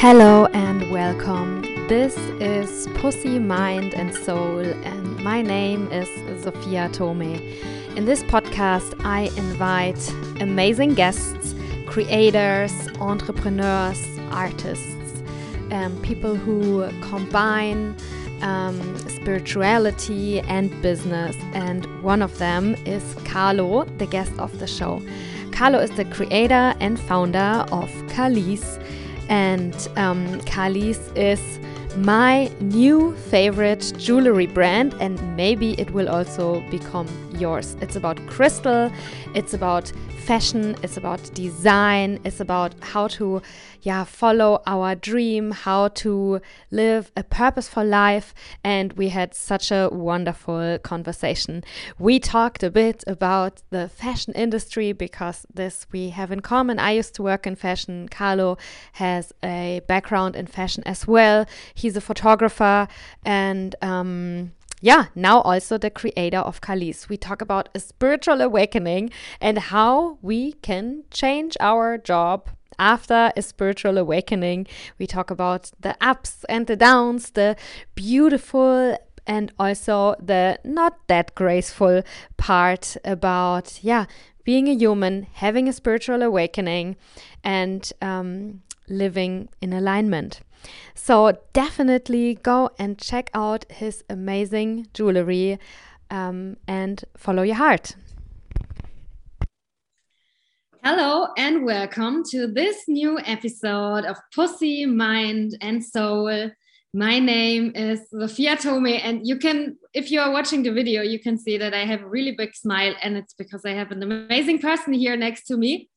Hello and welcome. This is Pussy, Mind and Soul, and my name is Sophia Tome. In this podcast, I invite amazing guests, creators, entrepreneurs, artists, um, people who combine um, spirituality and business. And one of them is Carlo, the guest of the show. Carlo is the creator and founder of Carlisse and um, is my new favorite jewelry brand, and maybe it will also become yours. It's about crystal, it's about fashion, it's about design, it's about how to yeah, follow our dream, how to live a purposeful life. And we had such a wonderful conversation. We talked a bit about the fashion industry because this we have in common. I used to work in fashion. Carlo has a background in fashion as well. He's a photographer and um, yeah, now also the creator of Carlisse. We talk about a spiritual awakening and how we can change our job after a spiritual awakening. We talk about the ups and the downs, the beautiful and also the not that graceful part about, yeah, being a human, having a spiritual awakening, and um, living in alignment. So definitely go and check out his amazing jewelry um, and follow your heart. Hello and welcome to this new episode of Pussy, Mind and Soul. My name is Sophia Tome, and you can, if you are watching the video, you can see that I have a really big smile, and it's because I have an amazing person here next to me.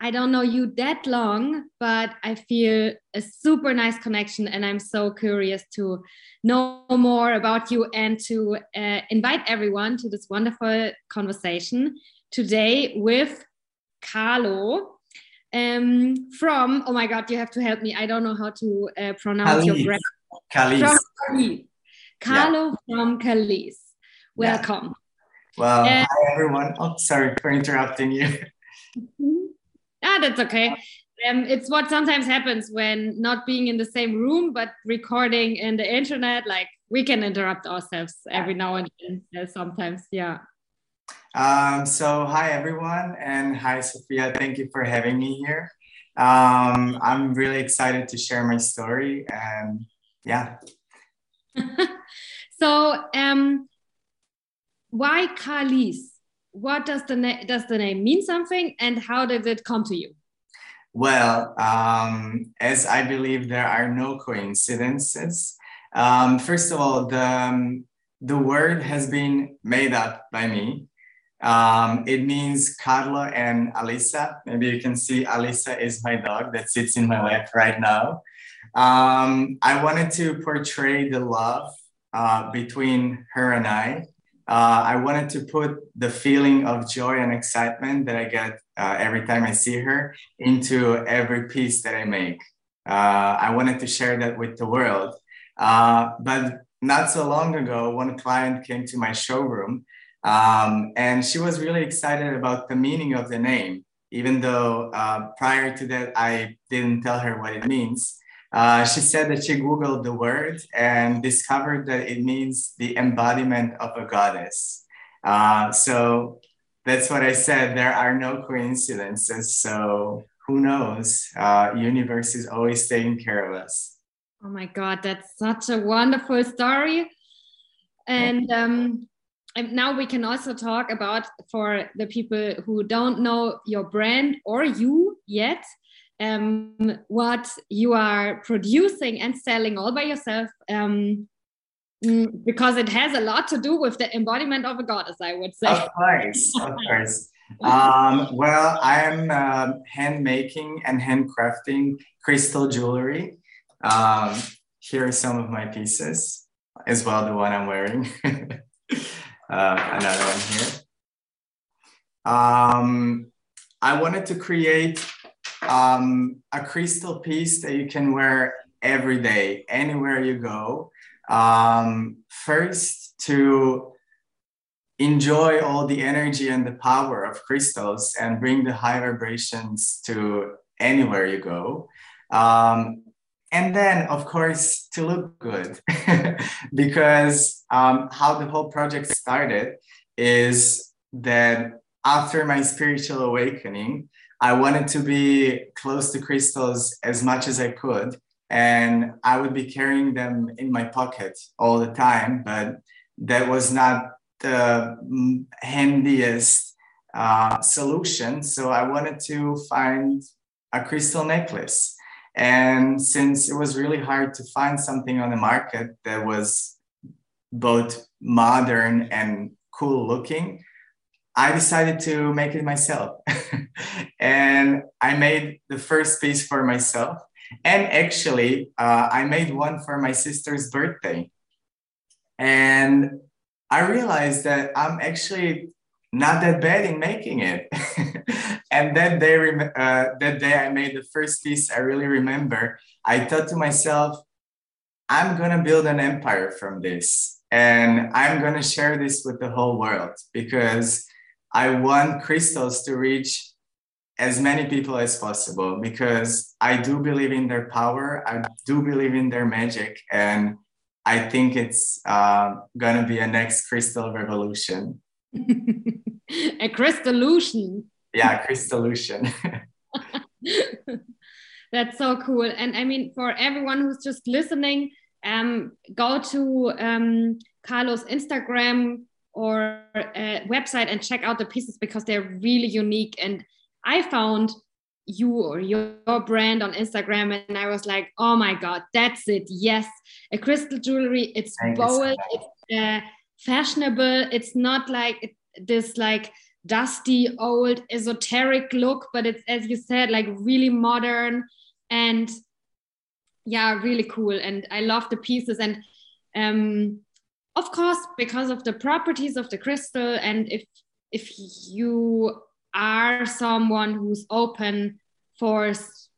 I don't know you that long, but I feel a super nice connection, and I'm so curious to know more about you and to uh, invite everyone to this wonderful conversation today with Carlo um, from. Oh my God, you have to help me. I don't know how to uh, pronounce your brand. Carlisse. Carlo yeah. from Carlisse. Welcome. Yeah. Well, uh, hi everyone. Oh, sorry for interrupting you. Ah, that's okay. Um, it's what sometimes happens when not being in the same room but recording in the internet. Like we can interrupt ourselves every now and then. Uh, sometimes, yeah. Um, so hi everyone, and hi Sophia. Thank you for having me here. Um, I'm really excited to share my story, and yeah. so, um, why Carlisse? What does the name does the name mean something and how did it come to you? Well um, as i believe there are no coincidences um, first of all the, um, the word has been made up by me. Um, it means carla and alisa. Maybe you can see alisa is my dog that sits in my lap right now. Um, i wanted to portray the love uh, between her and i uh, I wanted to put the feeling of joy and excitement that I get uh, every time I see her into every piece that I make. Uh, I wanted to share that with the world. Uh, but not so long ago, one client came to my showroom um, and she was really excited about the meaning of the name, even though uh, prior to that, I didn't tell her what it means. Uh, she said that she Googled the word and discovered that it means the embodiment of a goddess. Uh, so that's what I said. There are no coincidences. So who knows? Uh, universe is always taking care of us. Oh my God, that's such a wonderful story. And, um, and now we can also talk about for the people who don't know your brand or you yet um, what you are producing and selling all by yourself um, mm, because it has a lot to do with the embodiment of a goddess i would say. Of course of course. Um, well i am uh, hand making and handcrafting crystal jewelry. Um, here are some of my pieces as well the one i'm wearing. Uh, another one here. Um, i wanted to create um, a crystal piece that you can wear every day, anywhere you go. Um, first, to enjoy all the energy and the power of crystals and bring the high vibrations to anywhere you go. Um, and then of course to look good because um, how the whole project started is that after my spiritual awakening i wanted to be close to crystals as much as i could and i would be carrying them in my pocket all the time but that was not the handiest uh, solution. So i wanted to find a crystal necklace. And since it was really hard to find something on the market that was both modern and cool looking, I decided to make it myself. and I made the first piece for myself. And actually, uh, I made one for my sister's birthday. And I realized that I'm actually not that bad in making it. and that day, uh, that day I made the first piece. I really remember. I thought to myself, I'm gonna build an empire from this, and I'm gonna share this with the whole world because I want crystals to reach as many people as possible because I do believe in their power. I do believe in their magic, and I think it's uh, gonna be a next crystal revolution. a crystallution. Yeah, crystallution. That's so cool. And I mean, for everyone who's just listening, um, go to um, Carlos' Instagram or uh, website and check out the pieces because they're really unique. And I found you or your, your brand on Instagram, and I was like, oh my God, that's it. Yes, a crystal jewelry. It's bold, it's uh, fashionable. It's not like this like dusty old esoteric look but it's as you said like really modern and yeah really cool and i love the pieces and um of course because of the properties of the crystal and if if you are someone who's open for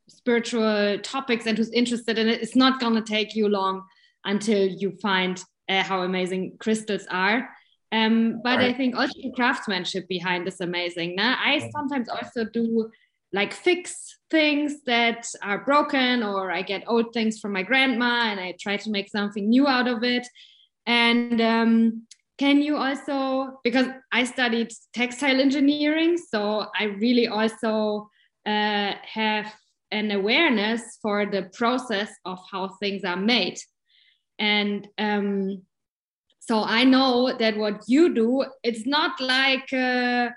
spiritual topics and who's interested in it it's not going to take you long until you find uh, how amazing crystals are um, but right. I think also the craftsmanship behind is amazing. Nah? I sometimes also do like fix things that are broken, or I get old things from my grandma and I try to make something new out of it. And um, can you also, because I studied textile engineering, so I really also uh, have an awareness for the process of how things are made. And um, so I know that what you do, it's not like uh,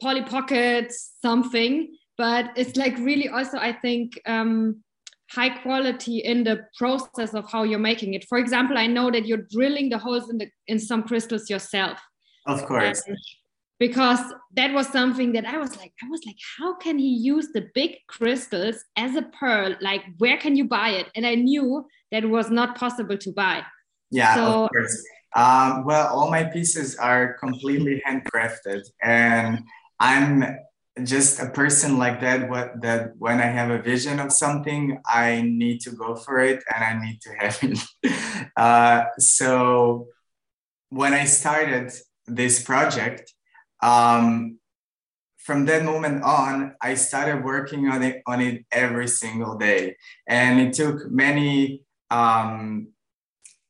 Polly Pocket something, but it's like really also, I think, um, high quality in the process of how you're making it. For example, I know that you're drilling the holes in the in some crystals yourself. Of course. Because that was something that I was like, I was like, how can he use the big crystals as a pearl? Like, where can you buy it? And I knew that it was not possible to buy. Yeah, so, of course. Um, well, all my pieces are completely handcrafted, and I'm just a person like that. What that when I have a vision of something, I need to go for it, and I need to have it. uh, so when I started this project, um, from that moment on, I started working on it on it every single day, and it took many um,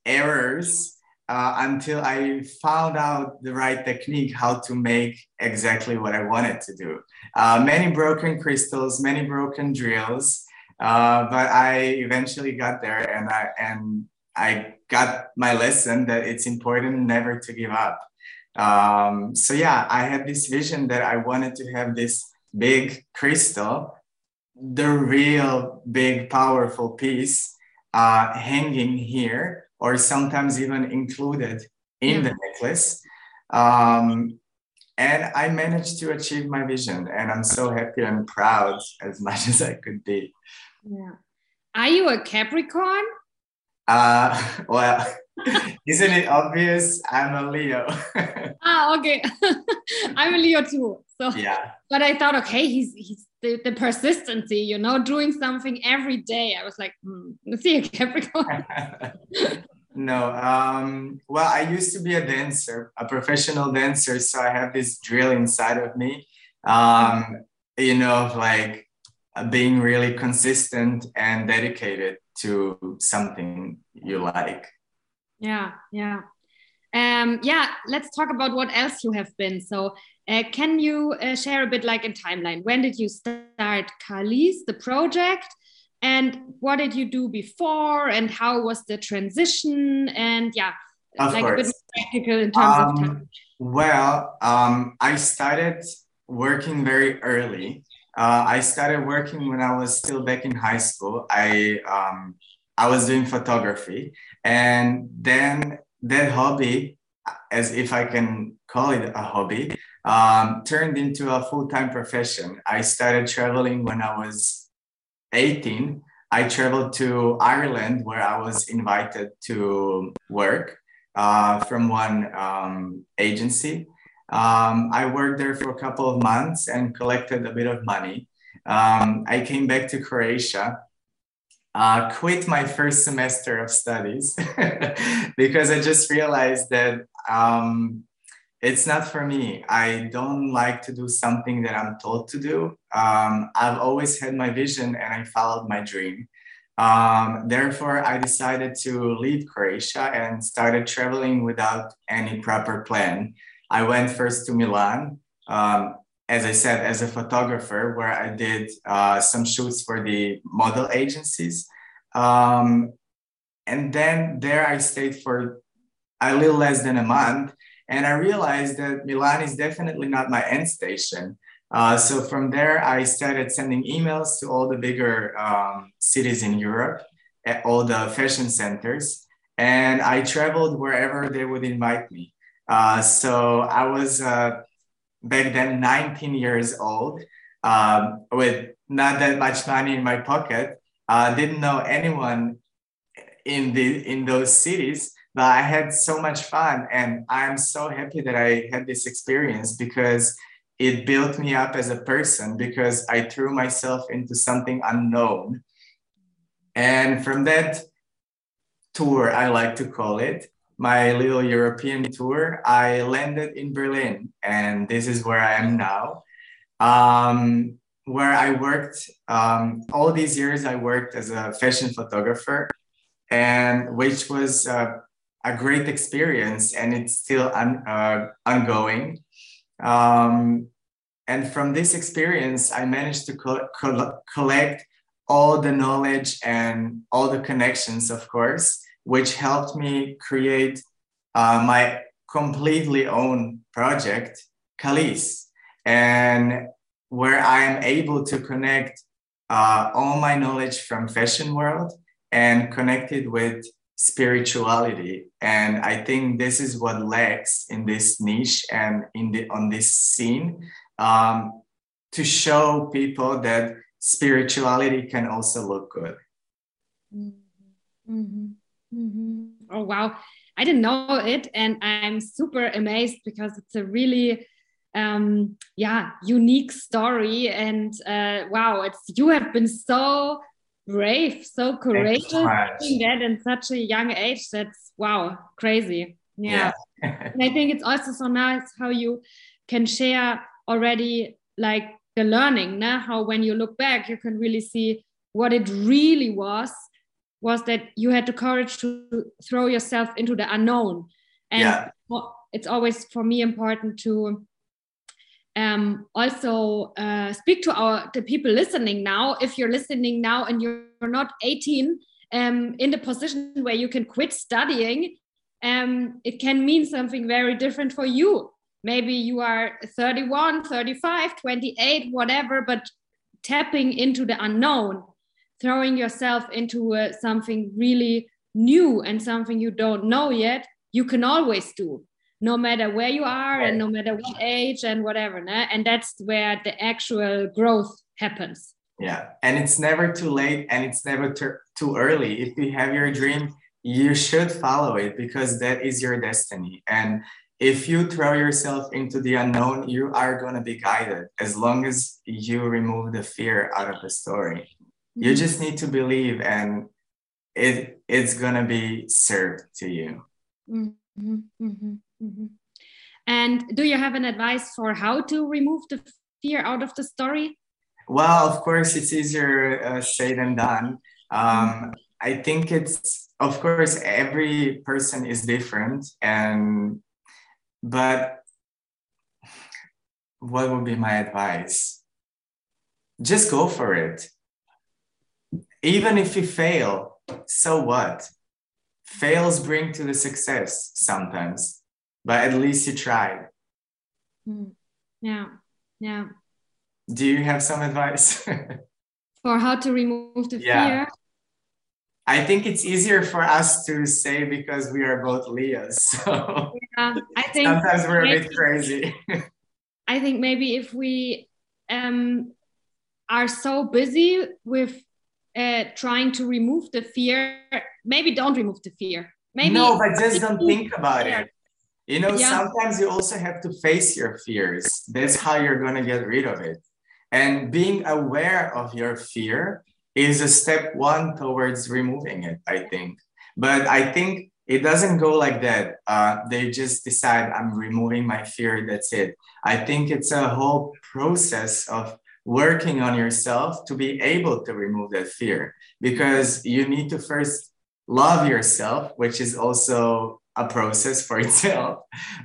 errors uh, until I found out the right technique how to make exactly what I wanted to do. Uh, many broken crystals, many broken drills, uh, but I eventually got there and I and I got my lesson that it's important never to give up. Um, so yeah, I had this vision that I wanted to have this big crystal, the real big powerful piece uh, hanging here or sometimes even included in the necklace. Um, and I managed to achieve my vision, and I'm so happy and proud as much as I could be. Yeah. Are you a Capricorn? Uh, well, isn't it obvious? I'm a Leo. ah, okay. I'm a Leo too. So yeah. But I thought, okay, he's he's the, the persistency, you know, doing something every day. I was like, hmm, is he a Capricorn? No. Um, well, I used to be a dancer, a professional dancer. So I have this drill inside of me, um, you know, like being really consistent and dedicated to something you like. Yeah, yeah. Um, yeah, let's talk about what else you have been. So, uh, can you uh, share a bit like in timeline? When did you start Kalis, the project? And what did you do before? And how was the transition? And yeah, of like course. a bit practical in terms um, of time. Well, um, I started working very early. Uh, I started working when I was still back in high school. I um, I was doing photography, and then that hobby, as if I can call it a hobby, um, turned into a full time profession. I started traveling when I was 18. I traveled to Ireland where I was invited to work uh, from one um, agency. Um, I worked there for a couple of months and collected a bit of money. Um, I came back to Croatia, uh, quit my first semester of studies because I just realized that um, it's not for me. I don't like to do something that I'm told to do. Um, I've always had my vision and I followed my dream. Um, therefore, I decided to leave Croatia and started traveling without any proper plan. I went first to Milan, um, as I said, as a photographer, where I did uh, some shoots for the model agencies. Um, and then there I stayed for a little less than a month. And I realized that Milan is definitely not my end station. Uh, so from there, I started sending emails to all the bigger um, cities in Europe, at all the fashion centers, and I traveled wherever they would invite me. Uh, so I was uh, back then 19 years old um, with not that much money in my pocket. Uh, didn't know anyone in the in those cities, but I had so much fun, and I'm so happy that I had this experience because it built me up as a person because I threw myself into something unknown. And from that tour, I like to call it, my little European tour, I landed in Berlin. And this is where I am now. Um, where I worked um, all these years, I worked as a fashion photographer, and which was uh, a great experience, and it's still un, uh, ongoing. Um, and from this experience, I managed to co- co- collect all the knowledge and all the connections, of course, which helped me create uh, my completely own project, Kalis, and where I am able to connect uh, all my knowledge from fashion world and connect it with spirituality and i think this is what lacks in this niche and in the on this scene um, to show people that spirituality can also look good. Mm-hmm. Mm-hmm. Oh, wow. I didn't know it. And I'm super amazed because it's a really, um, yeah, unique story. And uh, wow, it's you have been so brave, so courageous doing that in such a young age. That's wow, crazy. Yeah. yeah. and I think it's also so nice how you can share already like the learning now how when you look back you can really see what it really was was that you had the courage to throw yourself into the unknown and yeah. it's always for me important to um, also uh, speak to our the people listening now. If you're listening now and you're not 18 um, in the position where you can quit studying um, it can mean something very different for you. Maybe you are 31 35 28 whatever but tapping into the unknown throwing yourself into uh, something really new and something you don't know yet you can always do no matter where you are and no matter what age and whatever né? and that's where the actual growth happens yeah and it's never too late and it's never too early if you have your dream you should follow it because that is your destiny and if you throw yourself into the unknown, you are going to be guided as long as you remove the fear out of the story. Mm-hmm. You just need to believe and it it's going to be served to you. Mm-hmm, mm-hmm, mm-hmm. And do you have an advice for how to remove the fear out of the story? Well, of course, it's easier uh, said than done. Um, I think it's of course every person is different and but what would be my advice? Just go for it. Even if you fail, so what? Fails bring to the success sometimes, but at least you tried. Hmm. Yeah, yeah. Do you have some advice? for how to remove the yeah. fear? I think it's easier for us to say because we are both Leos. So yeah, I think sometimes we're maybe, a bit crazy. I think maybe if we um, are so busy with uh, trying to remove the fear, maybe don't remove the fear. Maybe no, but just don't think about it. You know, yeah. sometimes you also have to face your fears. That's how you're going to get rid of it. And being aware of your fear is a step one towards removing it, I think. But I think it doesn't go like that. Uh, they just decide, I'm removing my fear, that's it. I think it's a whole process of working on yourself to be able to remove that fear because you need to first love yourself, which is also a process for itself.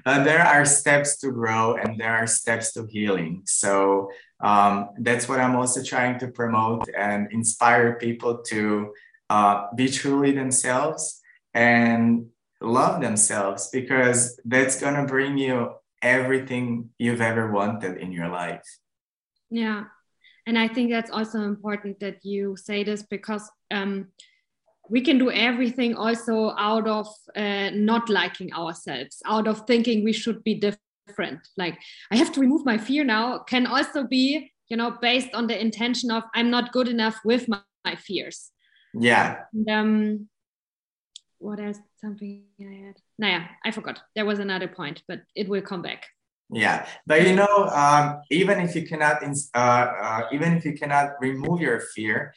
Uh, there are steps to grow and there are steps to healing. So um, that's what I'm also trying to promote and inspire people to uh, be truly themselves and love themselves because that's going to bring you everything you've ever wanted in your life. Yeah. And I think that's also important that you say this because um, we can do everything also out of uh, not liking ourselves, out of thinking we should be different. Like, I have to remove my fear now, can also be, you know, based on the intention of I'm not good enough with my, my fears. Yeah. And, um, what else? Something I had. Naja, I forgot. There was another point, but it will come back. Yeah, but you know, um, even if you cannot, uh, uh, even if you cannot remove your fear,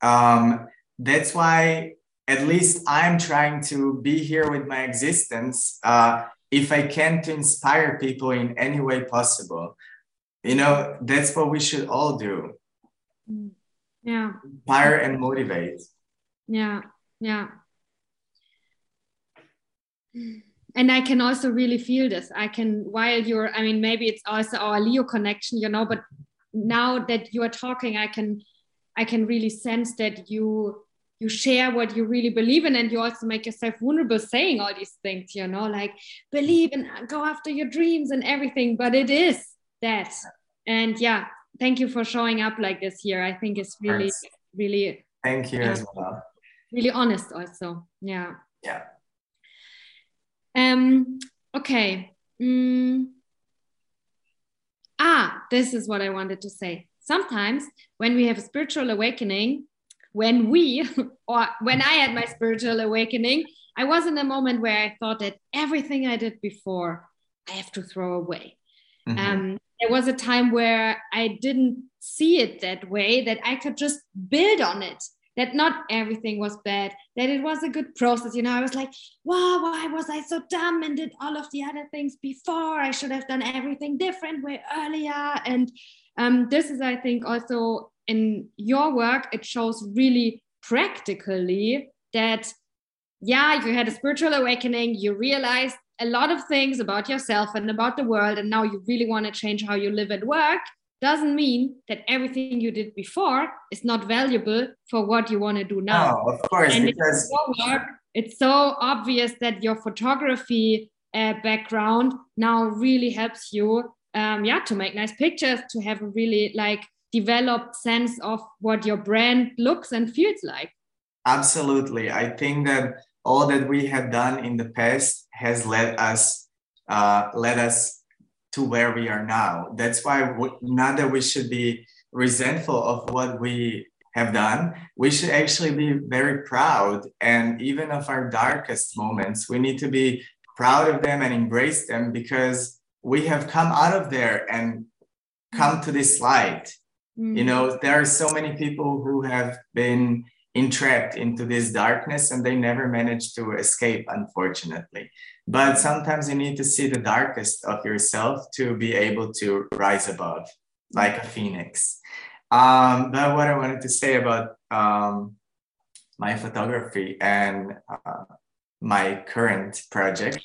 um, that's why at least I'm trying to be here with my existence. Uh, if I can to inspire people in any way possible, you know, that's what we should all do. Mm. Yeah. Inspire and motivate. Yeah. Yeah and i can also really feel this i can while you're i mean maybe it's also our leo connection you know but now that you are talking i can i can really sense that you you share what you really believe in and you also make yourself vulnerable saying all these things you know like believe and go after your dreams and everything but it is that and yeah thank you for showing up like this here i think it's really Thanks. really thank you yeah, as well really honest also yeah yeah um, okay. Mm. Ah, this is what I wanted to say. Sometimes when we have a spiritual awakening, when we, or when I had my spiritual awakening, I was in a moment where I thought that everything I did before, I have to throw away. Mm-hmm. Um, there was a time where I didn't see it that way, that I could just build on it that not everything was bad, that it was a good process. You know, I was like, wow, why was I so dumb and did all of the other things before? I should have done everything different way earlier. And um, this is, I think, also in your work, it shows really practically that, yeah, you had a spiritual awakening, you realized a lot of things about yourself and about the world, and now you really want to change how you live and work doesn't mean that everything you did before is not valuable for what you want to do now. Oh, of course, and because work, it's so obvious that your photography uh, background now really helps you, um, yeah, to make nice pictures, to have a really like developed sense of what your brand looks and feels like. Absolutely, I think that all that we have done in the past has led us, uh, led us to where we are now. That's why we, not that we should be resentful of what we have done, we should actually be very proud. And even of our darkest moments, we need to be proud of them and embrace them because we have come out of there and come to this light. Mm-hmm. You know, there are so many people who have been entrapped into this darkness and they never managed to escape, unfortunately. But sometimes you need to see the darkest of yourself to be able to rise above, like a phoenix. Um, but what I wanted to say about um, my photography and uh, my current project.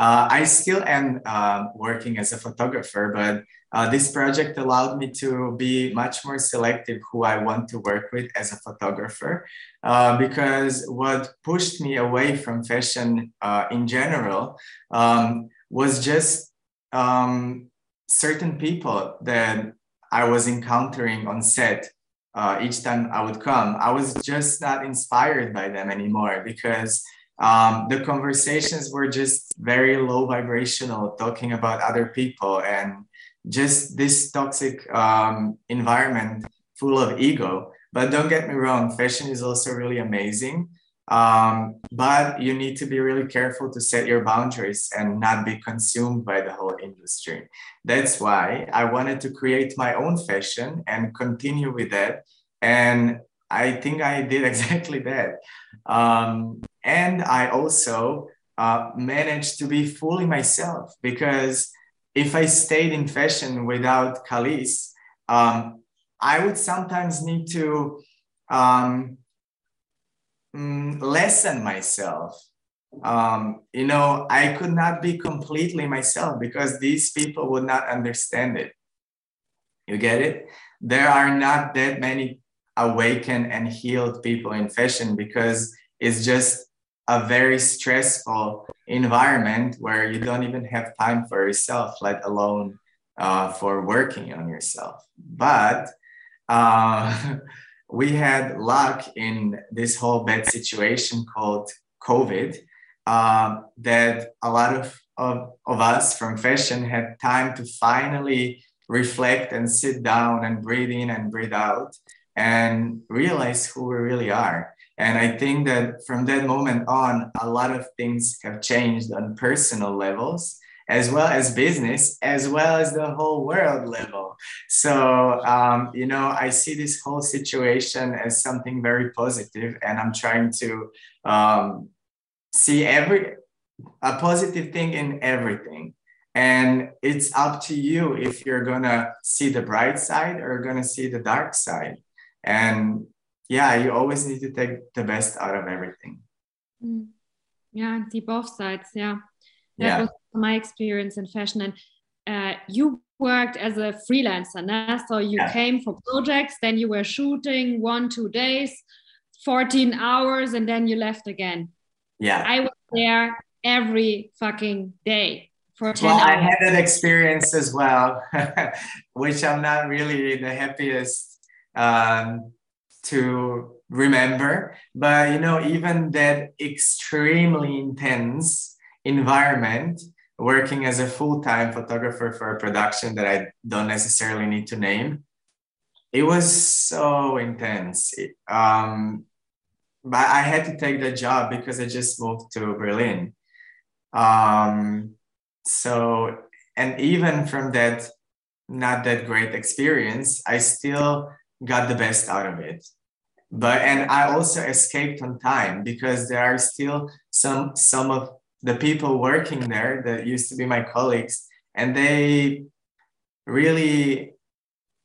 Uh, I still am uh, working as a photographer, but uh, this project allowed me to be much more selective who I want to work with as a photographer. Uh, because what pushed me away from fashion uh, in general um, was just um, certain people that I was encountering on set uh, each time I would come. I was just not inspired by them anymore because um, the conversations were just very low vibrational, talking about other people and just this toxic um, environment full of ego. But don't get me wrong, fashion is also really amazing. Um, but you need to be really careful to set your boundaries and not be consumed by the whole industry. That's why I wanted to create my own fashion and continue with that. And I think I did exactly that. Um, and I also uh, managed to be fully myself because if I stayed in fashion without Kalis, um, I would sometimes need to um, mm, lessen myself. Um, you know, I could not be completely myself because these people would not understand it. You get it? There are not that many awakened and healed people in fashion because it's just a very stressful environment where you don't even have time for yourself, let alone uh, for working on yourself. But uh, we had luck in this whole bad situation called COVID uh, that a lot of, of, of us from fashion had time to finally reflect and sit down and breathe in and breathe out and realize who we really are. And I think that from that moment on, a lot of things have changed on personal levels, as well as business, as well as the whole world level. So, um, you know, I see this whole situation as something very positive, and I'm trying to um, see every a positive thing in everything. And it's up to you if you're gonna see the bright side or gonna see the dark side. And yeah, you always need to take the best out of everything. Mm. Yeah, the both sides. Yeah. That yeah. was my experience in fashion. And uh, you worked as a freelancer, nah? so you yeah. came for projects, then you were shooting one, two days, 14 hours, and then you left again. Yeah. I was there every fucking day for 10 well, hours. I had that experience as well, which I'm not really the happiest um, to remember. But you know, even that extremely intense environment, working as a full-time photographer for a production that I don't necessarily need to name, it was so intense. It, um, but I had to take the job because I just moved to Berlin. Um, so, and even from that not that great experience, I still got the best out of it. But and i also escaped on time because there are still some some of the people working there that used to be my colleagues and they really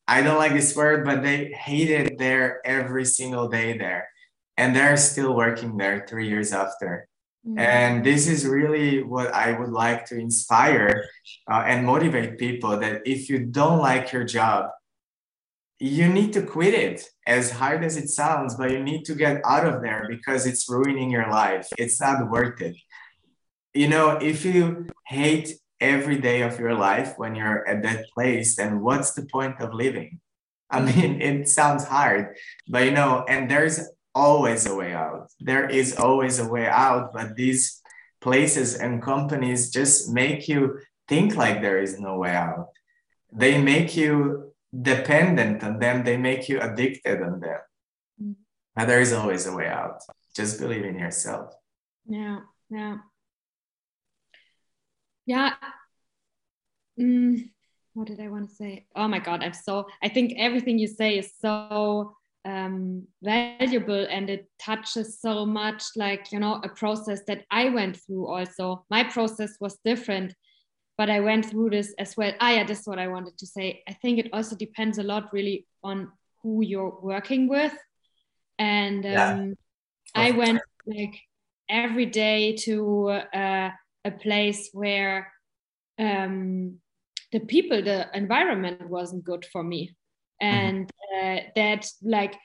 i don't like this word but they hated there every single day there. And they're still working there three years after. Mm-hmm. and this is really what i would like to inspire uh, and motivate people that if you don't like your job you need to quit it as hard as it sounds but you need to get out of there because it's ruining your life. It's not worth it. You know if you hate every day of your life when you're at that place then what's the point of living? I mm-hmm. mean it sounds hard but you know and there's always a way out. There is always a way out but these places and companies just make you think like there is no way out. They make you dependent on them, they make you addicted on them. Mm. But there is always a way out. Just believe in yourself. Yeah, yeah. Yeah. Mm, what did I want to say? Oh my God, I'm so, I think everything you say is so um, valuable and it touches so much like, you know, a process that I went through also. My process was different but I went through this as well. Ah, yeah, this is what I wanted to say. I think it also depends a lot, really, on who you're working with, and um, I went like every day to uh, a place where um, the people, the environment wasn't good for me. Mm-hmm. And uh, that, like,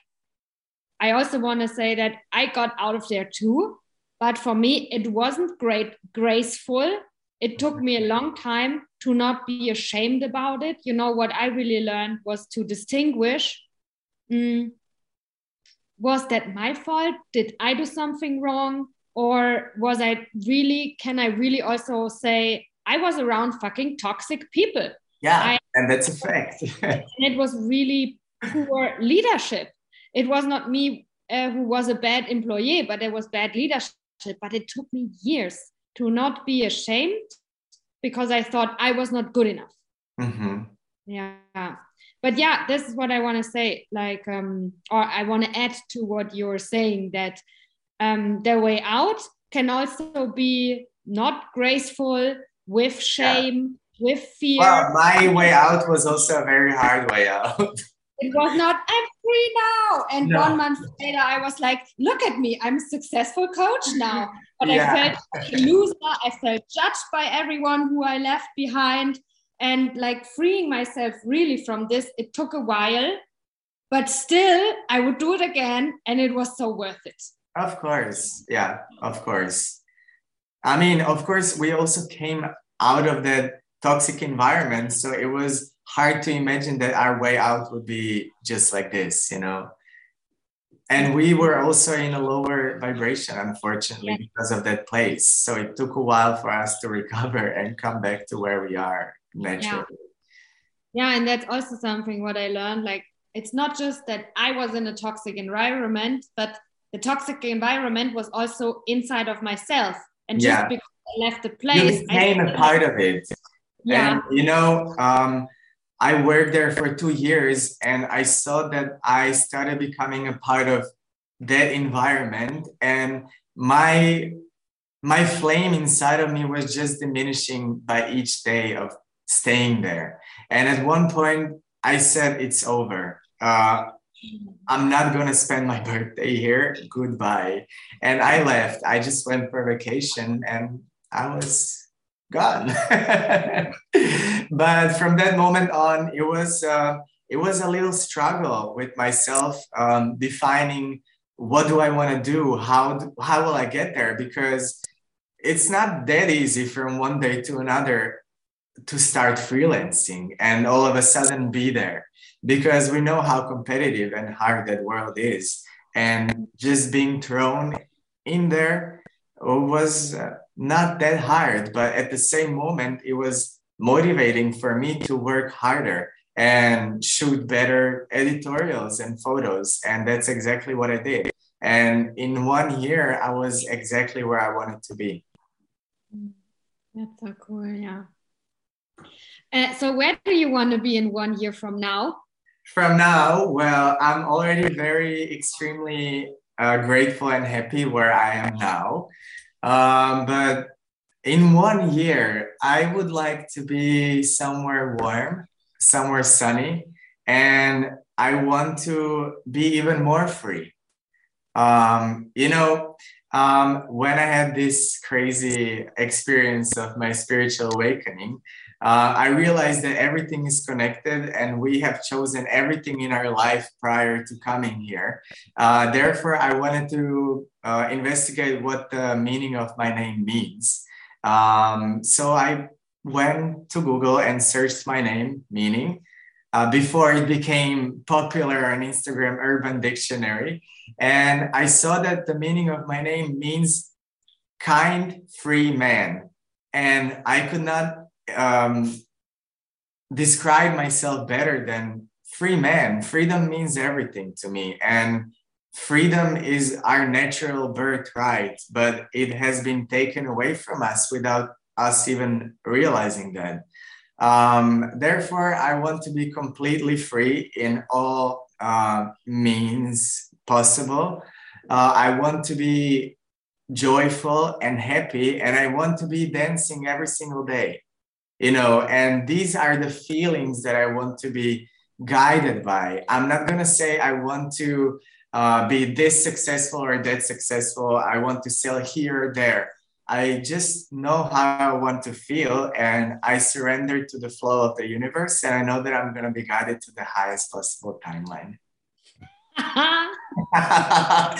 I also want to say that I got out of there too. But for me, it wasn't great, graceful. It took me a long time to not be ashamed about it. You know, what I really learned was to distinguish mm, was that my fault? Did I do something wrong? Or was I really, can I really also say, I was around fucking toxic people? Yeah, I, and that's a fact. and it was really poor leadership. It was not me uh, who was a bad employee, but it was bad leadership. But it took me years to not be ashamed because I thought I was not good enough. Mm-hmm. Yeah but yeah this is what i want to say like um or i want to add to what you're saying that um their way out can also be not graceful with shame yeah. with fear well my way out was also a very hard way out it was not i'm free now. And no. one month later i was like look at me i'm a successful coach now. But yeah. i felt a loser i felt judged by everyone who i left behind. And like freeing myself really from this it took a while but still i would do it again and it was so worth it. Of course. Yeah of course. I mean of course we also came out of that toxic environment so it was hard to imagine that our way out would be just like this you know and we were also in a lower vibration unfortunately because of that place so it took a while for us to recover and come back to where we are naturally. Yeah. yeah, and that's also something what I learned. Like it's not just that I was in a toxic environment, but the toxic environment was also inside of myself. And just yeah. because I left the place, you became a part of it. Yeah. And you know, um, I worked there for two years and I saw that I started becoming a part of that environment and my my flame inside of me was just diminishing by each day of staying there. And at one point, I said, It's over. Uh, I'm not going to spend my birthday here. Goodbye. And I left. I just went for vacation and I was gone. but from that moment on, it was. Uh, it was a little struggle with myself um, defining what do I want to do? How, do, how will I get there? Because it's not that easy from one day to another to start freelancing and all of a sudden be there because we know how competitive and hard that world is and just being thrown in there was uh, not that hard but at the same moment it was motivating for me to work harder and shoot better editorials and photos and that's exactly what i did and in one year i was exactly where i wanted to be that's so cool yeah uh, so where do you want to be in one year from now? From now, well, I'm already very extremely uh, grateful and happy where I am now. Um, but in one year, I would like to be somewhere warm, somewhere sunny, and I want to be even more free. Um, you know, um, when I had this crazy experience of my spiritual awakening, uh, I realized that everything is connected and we have chosen everything in our life prior to coming here. Uh, therefore, I wanted to uh, investigate what the meaning of my name means. Um, so I went to Google and searched my name meaning. Uh, before it became popular on Instagram Urban Dictionary. And I saw that the meaning of my name means kind, free man. And I could not um, describe myself better than free man. Freedom means everything to me. And freedom is our natural birthright, but it has been taken away from us without us even realizing that. Um, therefore, I want to be completely free in all uh, means possible. Uh, I want to be joyful and happy, and I want to be dancing every single day you know and these are the feelings that i want to be guided by i'm not going to say i want to uh, be this successful or that successful. I want to sell here or there. I just know how I want to feel and I surrender to the flow of the universe. And I know that I'm going to be guided to the highest possible timeline.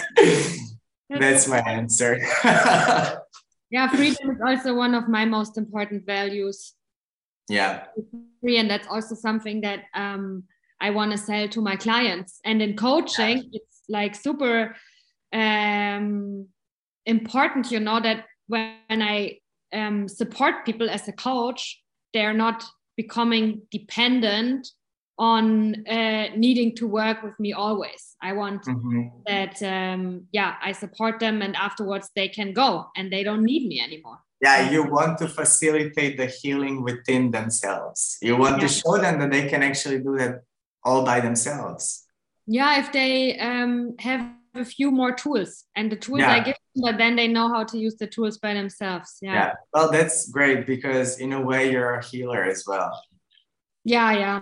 That's my answer. yeah, freedom is also one of my most important values. Yeah. And that's also something that um, I want to sell to my clients. And in coaching, yeah. it's like super um, important, you know, that when I um, support people as a coach, they're not becoming dependent on uh, needing to work with me always. I want mm-hmm. that, um, yeah, I support them and afterwards they can go and they don't need me anymore. Yeah, you want to facilitate the healing within themselves. You want yeah. to show them that they can actually do that all by themselves. Yeah, if they um, have a few more tools and the tools yeah. I give them, but then they know how to use the tools by themselves. Yeah. yeah. Well, that's great because in a way you're a healer as well. Yeah, yeah.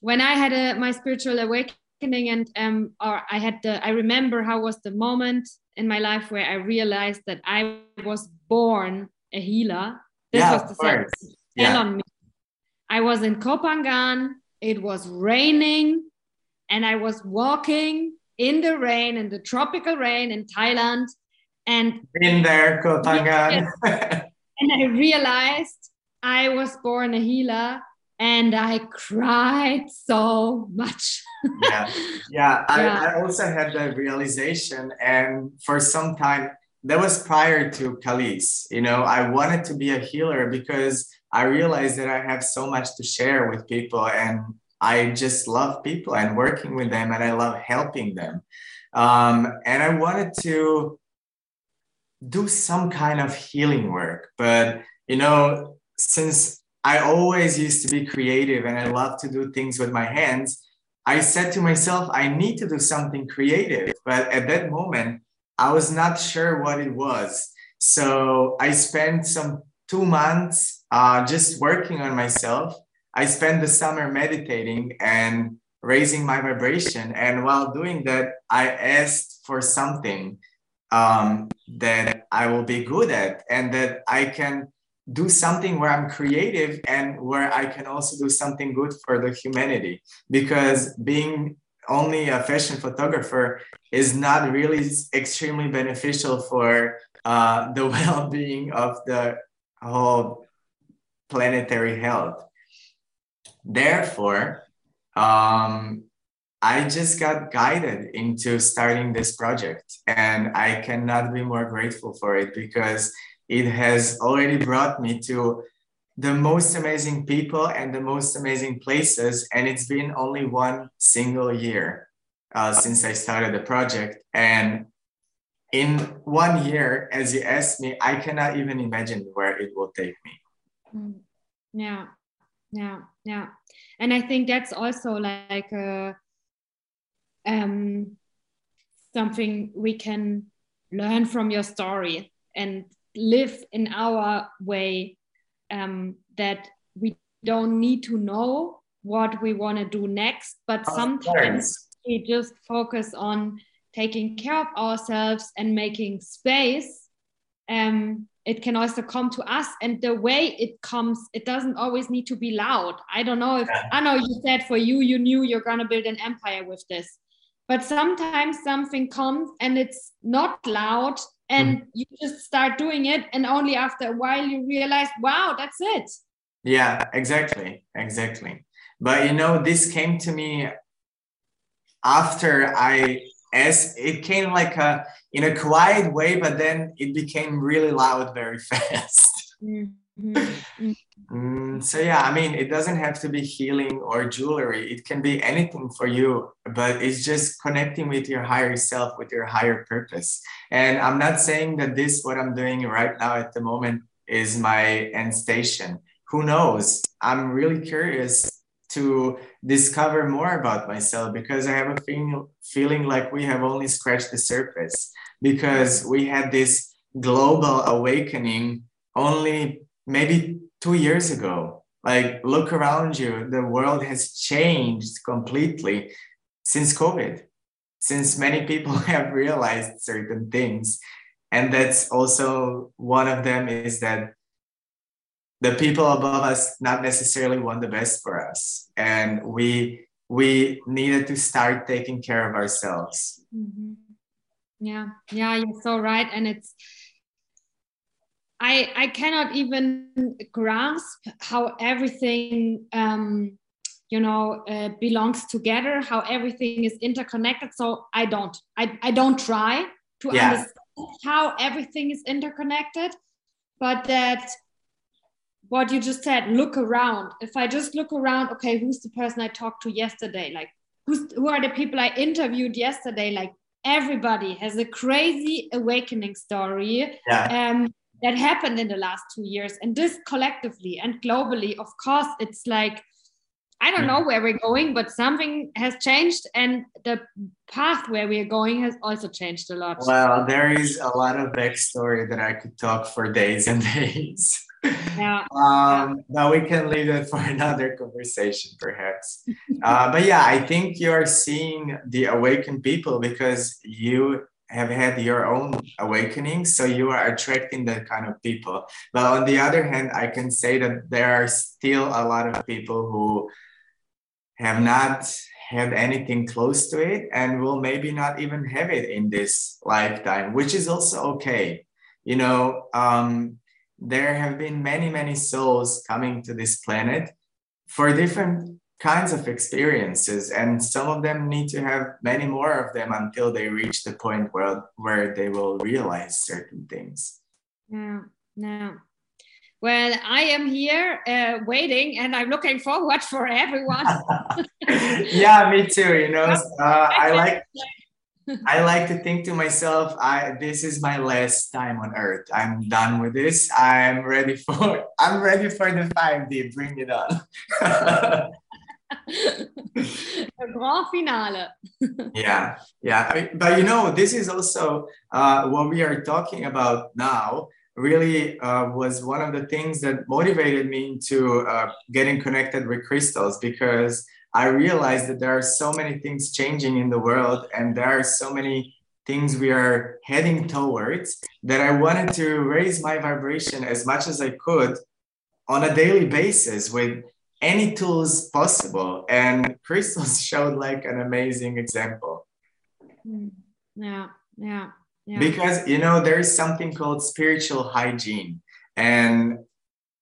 When I had a, my spiritual awakening and um or I had the I remember how was the moment in my life where I realized that I was born a healer. This yeah, was the sense yeah. on me. I was in Koh Phangan, it was raining, and I was walking in the rain, in the tropical rain in Thailand. And in there, Koh Phangan. and I realized I was born a healer and I cried so much. yeah, yeah. I, yeah. I also had that realization, and for some time, that was prior to Kalis. You know, I wanted to be a healer because I realized that I have so much to share with people, and I just love people and working with them, and I love helping them. Um, and I wanted to do some kind of healing work, but you know, since I always used to be creative and I love to do things with my hands, I said to myself, I need to do something creative. But at that moment, I was not sure what it was. So I spent some two months uh, just working on myself I spent the summer meditating and raising my vibration. And while doing that, I asked for something um, that I will be good at and that I can do something where I'm creative and where I can also do something good for the humanity. Because being only a fashion photographer is not really extremely beneficial for uh, the well being of the whole planetary health. Therefore, um, I just got guided into starting this project, and I cannot be more grateful for it because it has already brought me to the most amazing people and the most amazing places. And it's been only one single year uh, since I started the project. And in one year, as you asked me, I cannot even imagine where it will take me. Mm. Yeah yeah yeah. And i think that's also like a, uh, um, something we can learn from your story and live in our way um, that we don't need to know what we want to do next but sometimes we just focus on taking care of ourselves and making space um, it can also come to us and the way it comes it doesn't always need to be loud i don't know if yeah. i know you said for you you knew you're going to build an empire with this but sometimes something comes and it's not loud and mm. you just start doing it and only after a while you realize wow that's it yeah exactly exactly but you know this came to me after i as it came like a in a quiet way, but then it became really loud very fast. Mm-hmm. mm, so yeah, I mean, it doesn't have to be healing or jewelry. It can be anything for you, but it's just connecting with your higher self, with your higher purpose. And I'm not saying that this, what I'm doing right now at the moment, is my end station. Who knows? I'm really curious to discover more about myself because I have a feeling, feeling like we have only scratched the surface because we had this global awakening only maybe two years ago. Like, look around you, the world has changed completely since COVID. since many people have realized certain things and that's also one of them is that the people above us not necessarily want the best for us. And we we needed to start taking care of ourselves. Mm-hmm. yeah. Yeah you're so right. And it's i i cannot even grasp how everything um you know uh, belongs together how everything is interconnected. So i don't i, I don't try to yeah. understand how everything is interconnected but that what you just said look around if i just look around okay who's the person i talked to yesterday like who's who are the people i interviewed yesterday like everybody has a crazy awakening story yeah. um, that happened in the last two years and this collectively and globally of course it's like I don't know where we're going, but something has changed, and the path where we're going has also changed a lot. Well, there is a lot of backstory that I could talk for days and days. Yeah. um. But we can leave it for another conversation, perhaps. uh, but yeah, I think you're seeing the awakened people because you have had your own awakening so you are attracting that kind of people but on the other hand i can say that there are still a lot of people who have not had anything close to it and will maybe not even have it in this lifetime, which is also okay. You know, um, there have been many, many souls coming to this planet for different kinds of experiences, and some of them need to have many more of them until they reach the point where, where they will realize certain things. Yeah, yeah. Well, I am here uh, waiting and I'm looking forward for everyone. yeah, me too. You know, uh, I like. I like to think to myself, I this is my last time on earth. I'm done with this. I'm ready for I'm ready for the 5D. Bring it on. the grand finale. yeah, yeah. But you know, this is also uh, what we are talking about now really uh, was one of the things that motivated me to uh, getting connected with crystals because I realized that there are so many things changing in the world and there are so many things we are heading towards that I wanted to raise my vibration as much as I could on a daily basis with any tools possible. And crystals showed like an amazing example. Hmm. Yeah, yeah. Because you know there is something called spiritual hygiene, and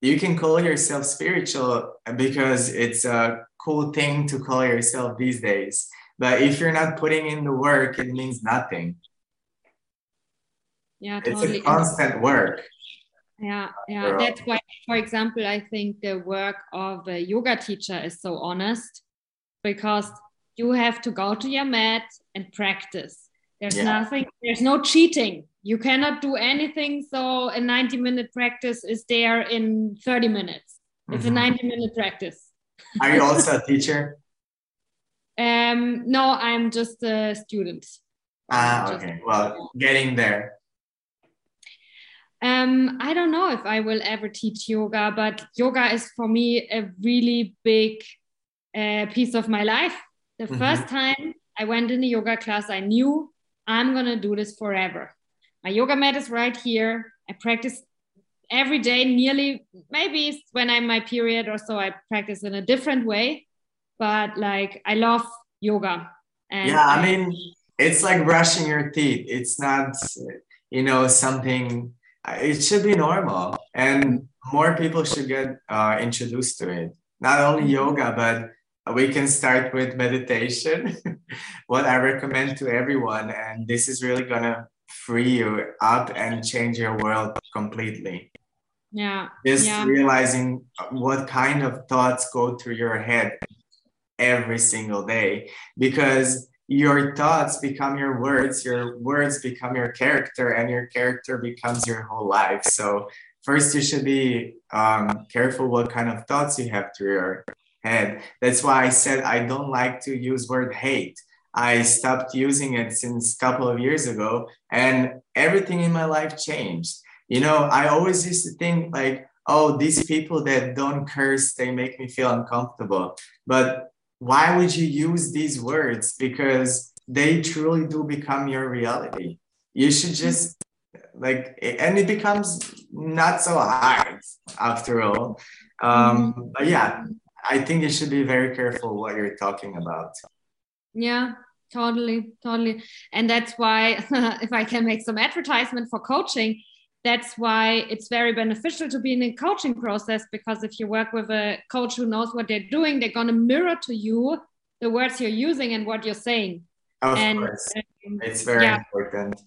you can call yourself spiritual because it's a cool thing to call yourself these days. But if you're not putting in the work, it means nothing. Yeah, totally. It's a constant work. Yeah, yeah. That's why, for example, I think the work of a yoga teacher is so honest because you have to go to your mat and practice there's yeah. nothing, there's no cheating. You cannot do anything. So a 90 minute practice is there in 30 minutes. It's mm-hmm. a 90 minute practice. Are you also a teacher? Um, no, I'm just a student. Ah, okay. Well, getting there. Um, I don't know if I will ever teach yoga, but yoga is for me a really big uh, piece of my life. The mm-hmm. first time I went in a yoga class, I knew I'm going to do this forever. My yoga mat is right here. I practice every day, nearly, maybe when I'm my period or so, I practice in a different way. But like, I love yoga. And yeah, I mean, it's like brushing your teeth. It's not, you know, something, it should be normal. And more people should get uh, introduced to it. Not only mm-hmm. yoga, but we can start with meditation, what I recommend to everyone. And this is really going to free you up and change your world completely. Yeah. Just yeah. realizing what kind of thoughts go through your head every single day because your thoughts become your words, your words become your character, and your character becomes your whole life. So, first, you should be um, careful what kind of thoughts you have through your head. That's why I said I don't like to use word hate. I stopped using it since a couple of years ago and everything in my life changed. You know, I always used to think like, oh, these people that don't curse, they make me feel uncomfortable. But why would you use these words? Because they truly do become your reality. You should just like, and it becomes not so hard after all. Um, mm-hmm. But yeah, I think you should be very careful what you're talking about. Yeah, totally, totally. And that's why, if I can make some advertisement for coaching, that's why it's very beneficial to be in a coaching process because if you work with a coach who knows what they're doing, they're going to mirror to you the words you're using and what you're saying. Of and, course. Um, it's very yeah. important.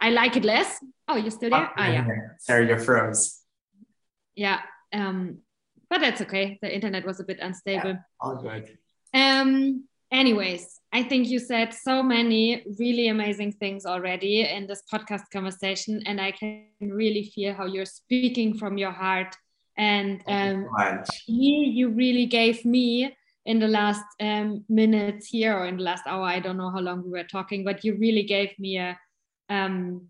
I like it less. Oh, you're still there? Ah, yeah. Sorry, you're froze. Yeah. Um, but that's okay. The internet was a bit unstable. Yeah, all good. Um, anyways, I think you said so many really amazing things already in this podcast conversation, and I can really feel how you're speaking from your heart. And um, me, you really gave me in the last um, minutes here or in the last hour. I don't know how long we were talking, but you really gave me a um,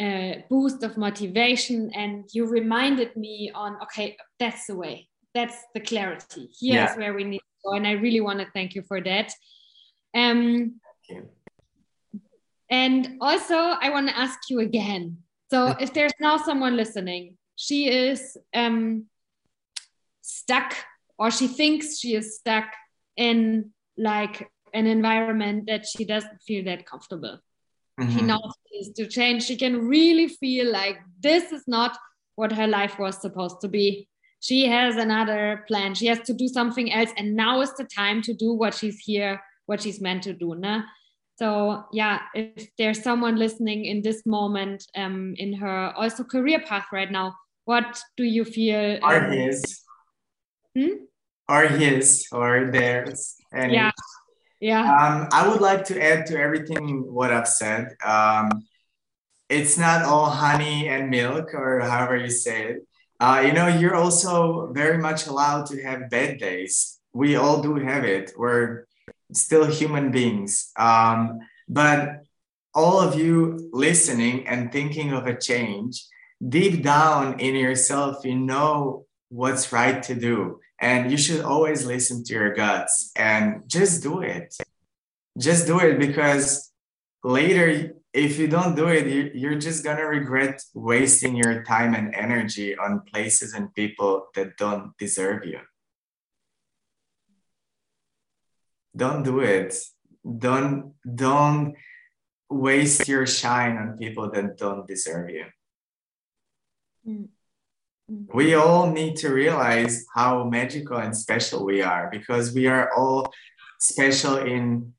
a boost of motivation. And you reminded me on okay that's the way. That's the clarity. Here's yeah. where we need to go. And i really want to thank you for that. Um and also i want to ask you again. So if there's now someone listening she is um stuck or she thinks she is stuck in like an environment that she doesn't feel that comfortable mm-hmm. she knows needs to change she can really feel like this is not what her life was supposed to be she has another plan she has to do something else and now is the time to do what she's here what she's meant to do nah? so yeah if there's someone listening in this moment um, in her also career path right now what do you feel um, his hmm? or his or theirs and yeah yeah. Um, I would like to add to everything what I've said. Um, it's not all honey and milk, or however you say it. Uh, you know, you're also very much allowed to have bad days. We all do have it. We're still human beings. Um, but all of you listening and thinking of a change, deep down in yourself, you know what's right to do. And you should always listen to your guts and just do it. Just do it because later, if you don't do it, you're just going to regret wasting your time and energy on places and people that don't deserve you. Don't do it. Don't don't waste your shine on people that don't deserve you. Mm we all need to realize how magical and special we are because we are all special in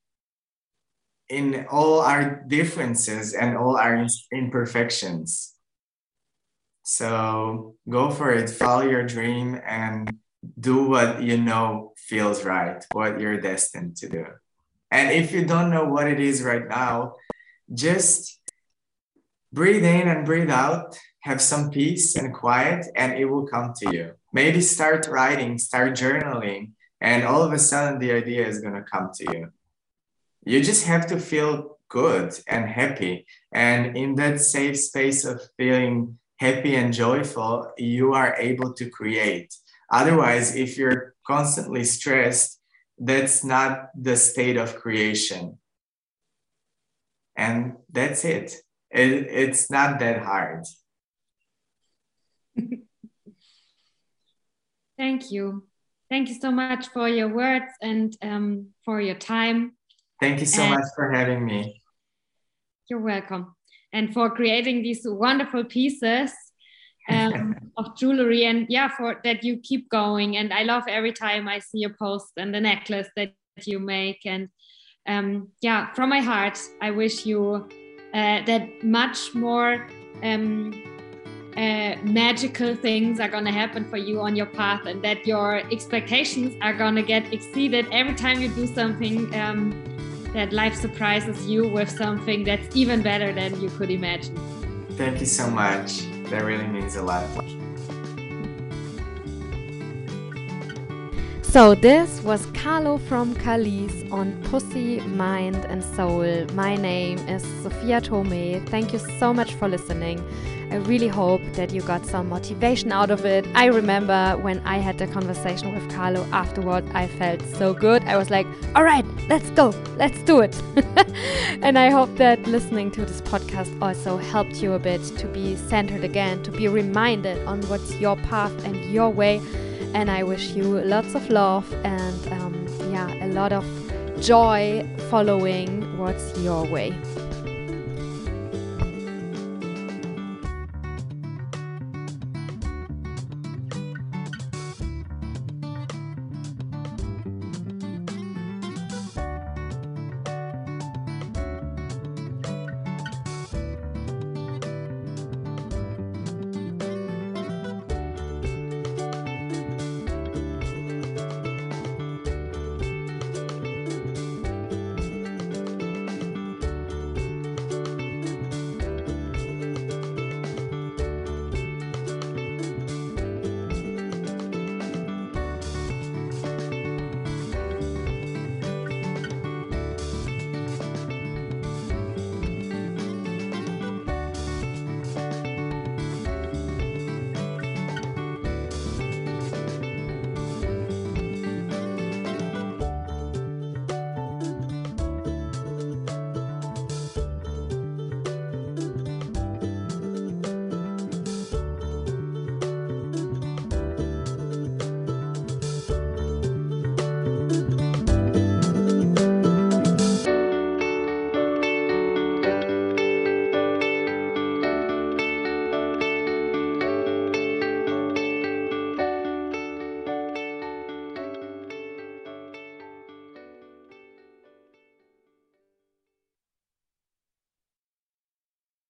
in all our differences and all our imperfections. So go for it. Follow your dream and do what you know feels right what you're destined to do. And if you don't know what it is right now just breathe in and breathe out have some peace and quiet, and it will come to you. Maybe start writing, start journaling, and all of a sudden the idea is going to come to you. You just have to feel good and happy. And in that safe space of feeling happy and joyful, you are able to create. Otherwise, if you're constantly stressed, that's not the state of creation. And that's it. it it's not that hard. Thank you. Thank you so much for your words and um, for your time. Thank you so and much for having me. You're welcome. And for creating these wonderful pieces um, of jewelry and yeah, for that you keep going. And I love every time I see your post and the necklace that you make. And um, yeah, from my heart, I wish you uh, that much more um, uh, magical things are going to happen for you on your path and that your expectations are going to get exceeded every time you do something um, that life surprises you with something that's even better than you could imagine. Thank you so much. That really means a lot. So, this was Carlo from Calise on Pussy, Mind and Soul. My name is Sophia Tome. Thank you so much for listening. I really hope that you got some motivation out of it. I remember when I had the conversation with Carlo afterward, I felt so good. I was like, all right, let's go, let's do it. and I hope that listening to this podcast also helped you a bit to be centered again, to be reminded on what's your path and your way and I wish you lots of love and um, yeah, a lot of joy following what's your way.